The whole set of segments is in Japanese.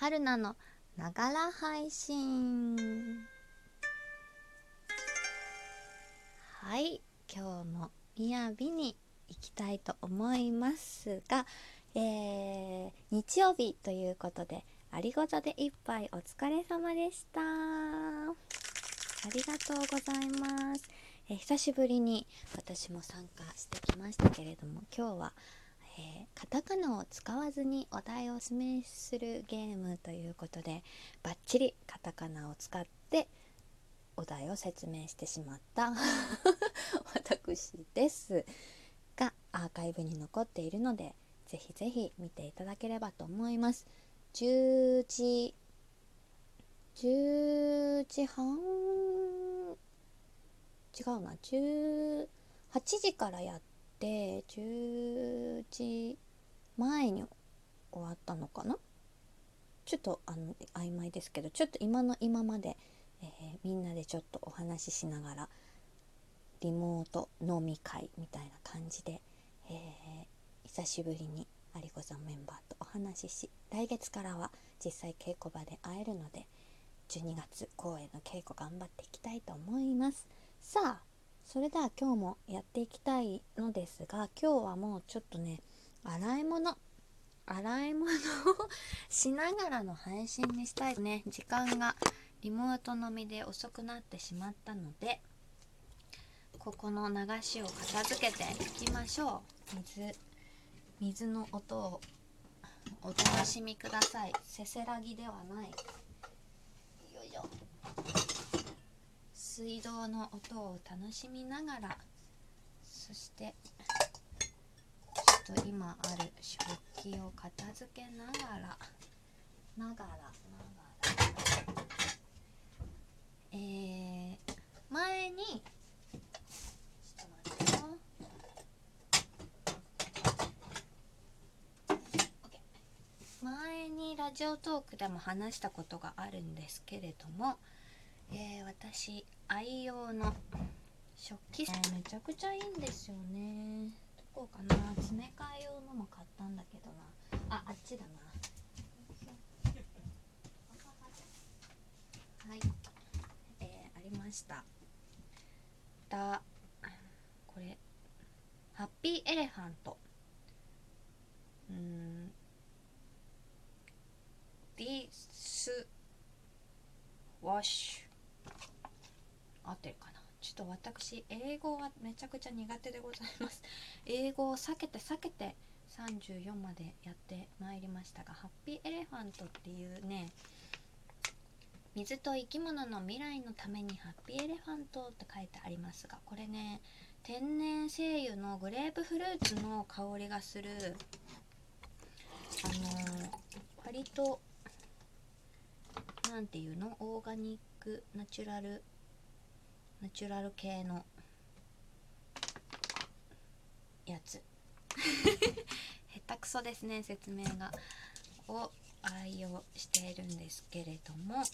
春菜のながら配信。はい今日もみやびに行きたいと思いますが、えー、日曜日ということでありごとで一杯お疲れ様でした。ありがとうございます。え久しぶりに私も参加してきましたけれども今日はえー、カタカナを使わずにお題を示するゲームということでバッチリカタカナを使ってお題を説明してしまった。私です。がアーカイブに残っているのでぜひぜひ見ていただければと思います。10時10時半？違うな。18時からやって10時前に終わったのかな？ちょっとあの曖昧ですけどちょっと今の今まで、えー、みんなでちょっとお話ししながらリモート飲み会みたいな感じで、えー、久しぶりに有子さんメンバーとお話しし来月からは実際稽古場で会えるので12月公演の稽古頑張っていきたいと思います。さあそれでは今日もやっていきたいのですが今日はもうちょっとね洗い物洗い物をしながらの配信にしたいね。時間がリモートのみで遅くなってしまったのでここの流しを片付けていきましょう。水水の音をお楽しみください。せせらぎではないよいしょ水道の音を楽しみながらそしてちょっと今ある食器を片付けながらながらながら。えー、前にちょっと待って。よ前にラジオトークでも話したことがあるんですけれども、えー、私愛用の食器、えー、めちゃくちゃいいんですよね。どこかな？詰め替え用のも買ったんだけどな。ああっちだな。はい。えー、ありました。だこれ。ハッピーエレファント。うん。 dish wash ちょっと私英語はめちゃくちゃ苦手でございます。英語を避けて避けて34までやってまいりましたがハッピーエレファントっていうね水と生き物の未来のためにハッピーエレファントって書いてありますがこれね天然精油のグレープフルーツの香りがするあのー、割と何ていうの？オーガニックナチュラルナチュラル系のやつ。下手くそですね説明が。を愛用しているんですけれども。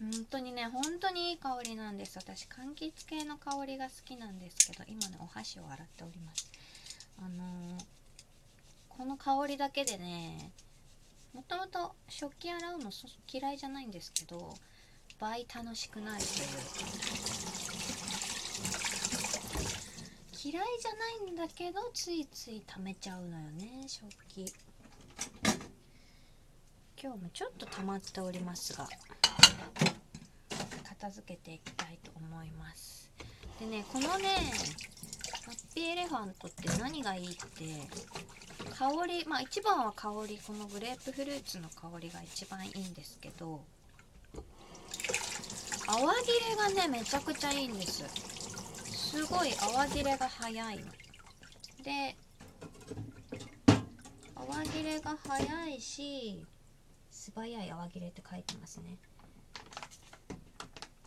本当にね本当にいい香りなんです。私柑橘系の香りが好きなんですけど今ねお箸を洗っております。あのー、この香りだけでねもともと食器洗うの嫌いじゃないんですけど倍楽しくなるとい？う嫌いじゃないんだけどついつい溜めちゃうのよね食器。今日もちょっと溜まっておりますが片付けていきたいと思います。でねこのねハッピーエレファントって何がいいって香りまあ一番は香りこのグレープフルーツの香りが一番いいんですけど泡切れがねめちゃくちゃいいんです。すごい泡切れが早いの。で泡切れが早いし素早い泡切れって書いてますね。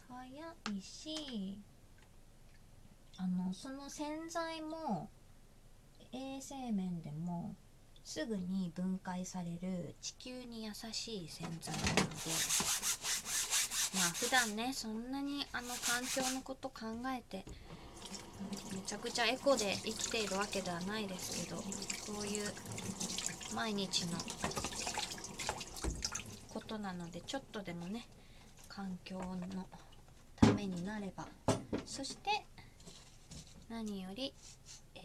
早いしあのその洗剤も衛生面でもすぐに分解される地球に優しい洗剤なのでまあ普段ねそんなにあの環境のこと考えてめちゃくちゃエコで生きているわけではないですけどこういう毎日のことなのでちょっとでもね環境のためになればそして何より、え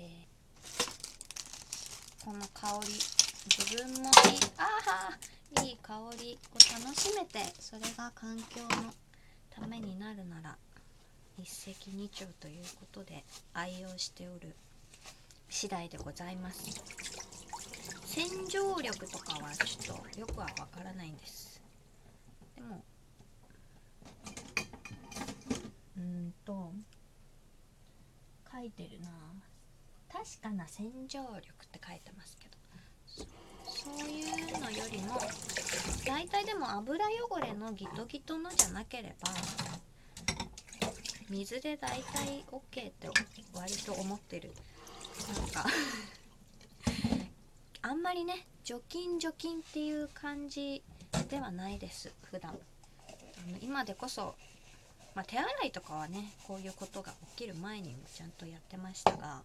ー、この香り自分もいいああいい香り。を楽しめてそれが環境のためになるなら一石二鳥ということで愛用しておる。次第でございます。洗浄力とかはちょっとよくはわからないんです。でもうんと書いてるな。確かな洗浄力って書いてますけど。そういうのよりも大体でも油汚れのギトギトのじゃなければ水で大体 OK って割と思ってる。なんか あんまりね除菌除菌っていう感じではないです普段。あの今でこそ、まあ、手洗いとかはねこういうことが起きる前にもちゃんとやってましたが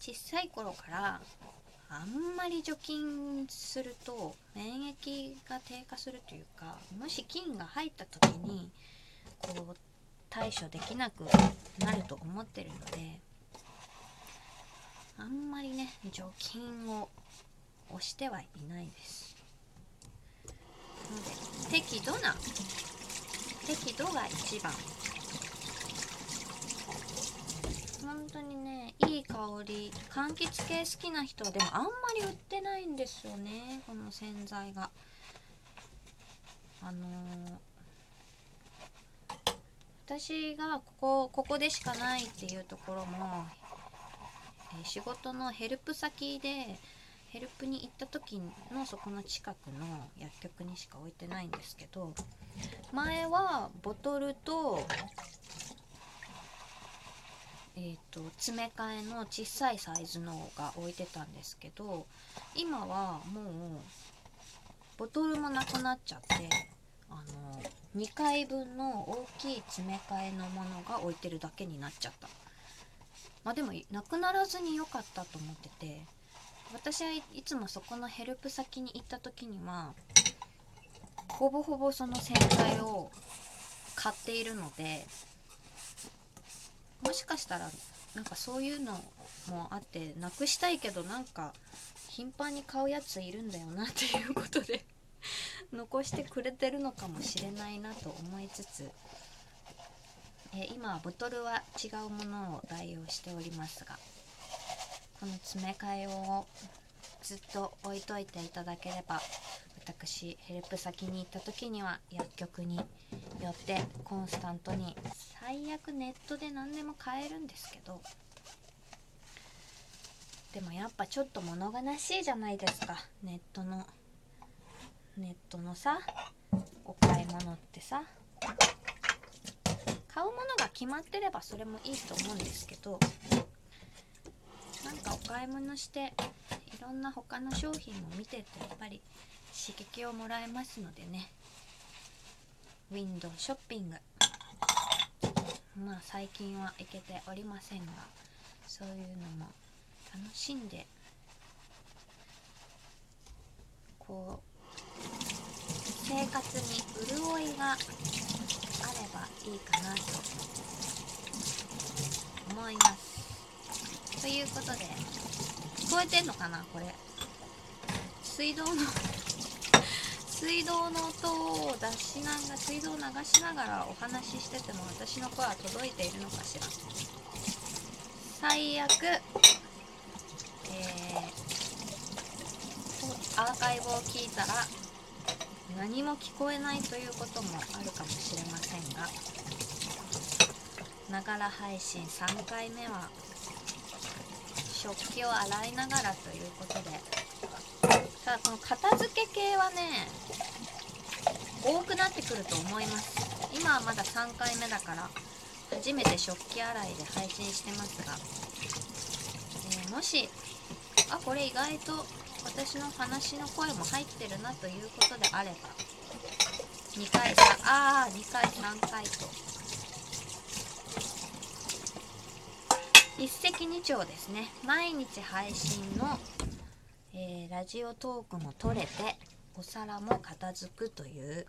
小さい頃からあんまり除菌すると免疫が低下するというかもし菌が入った時にこう対処できなくなると思ってるのであんまりね除菌を押してはいないです。ので適度な適度が一番。本当にねいい香り柑橘系好きな人はでもあんまり売ってないんですよねこの洗剤が。あのー私がここここでしかないっていうところも、え、仕事のヘルプ先でヘルプに行った時のそこの近くの薬局にしか置いてないんですけど前はボトルとえーと、詰め替えの小さいサイズのが置いてたんですけど今はもうボトルもなくなっちゃってあの2回分の大きい詰め替えのものが置いてるだけになっちゃった。まあでもなくならずに良かったと思ってて私はいつもそこのヘルプ先に行った時にはほぼほぼその洗剤を買っているのでもしかしたらなんかそういうのもあってなくしたいけどなんか頻繁に買うやついるんだよなっていうことで 残してくれてるのかもしれないなと思いつつ、え今はボトルは違うものを代用しておりますがこの詰め替えをずっと置いといていただければ私ヘルプ先に行った時には薬局によってコンスタントに最悪ネットで何でも買えるんですけどでもやっぱちょっと物悲しいじゃないですか。ネットのネットのさお買い物ってさ。買うものが決まってればそれもいいと思うんですけどなんかお買い物していろんな他の商品も見ててやっぱり刺激をもらえますのでね。ウィンドウショッピング。まあ最近は行けておりませんがそういうのも楽しんでこう生活に潤いがあればいいかなと思います。ということで聞こえてんのかなこれ。水道の水道の音を出しながら水道を流しながらお話ししてても私の声は届いているのかしら。最悪えー、アーカイブを聞いたら何も聞こえないということもあるかもしれませんがながら配信3回目は食器を洗いながらということでただこの片付け系はね多くなってくると思います。今はまだ3回目だから初めて食器洗いで配信してますが、えー、もしあこれ意外と私の話の声も入ってるなということであれば2回3ああ2回3回と。一石二鳥ですね。毎日配信の、ラジオトークも撮れてお皿も片付くという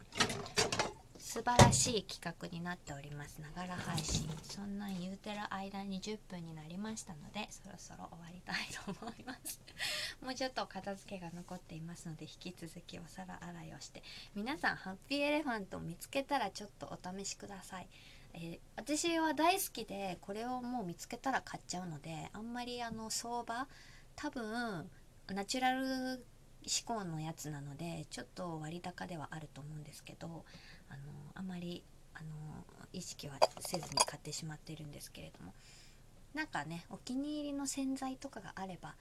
素晴らしい企画になっております。ながら配信。そんな言うてる間に10分になりましたのでそろそろ終わりたいと思います。もうちょっと片付けが残っていますので引き続きお皿洗いをして皆さんハッピーエレファントを見つけたらちょっとお試しください。えー、私は大好きでこれをもう見つけたら買っちゃうのであんまりあの相場多分ナチュラル志向のやつなのでちょっと割高ではあると思うんですけどあのあまりあの意識はせずに買ってしまってるんですけれども。なんかねお気に入りの洗剤とかがあれば、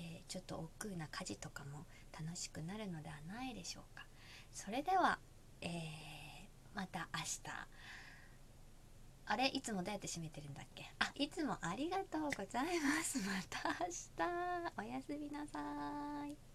えー、ちょっと億劫な家事とかも楽しくなるのではないでしょうか。それでは、えー、また明日。あれいつもどうやって閉めてるんだっけ？あいつもありがとうございます。また明日。おやすみなさい。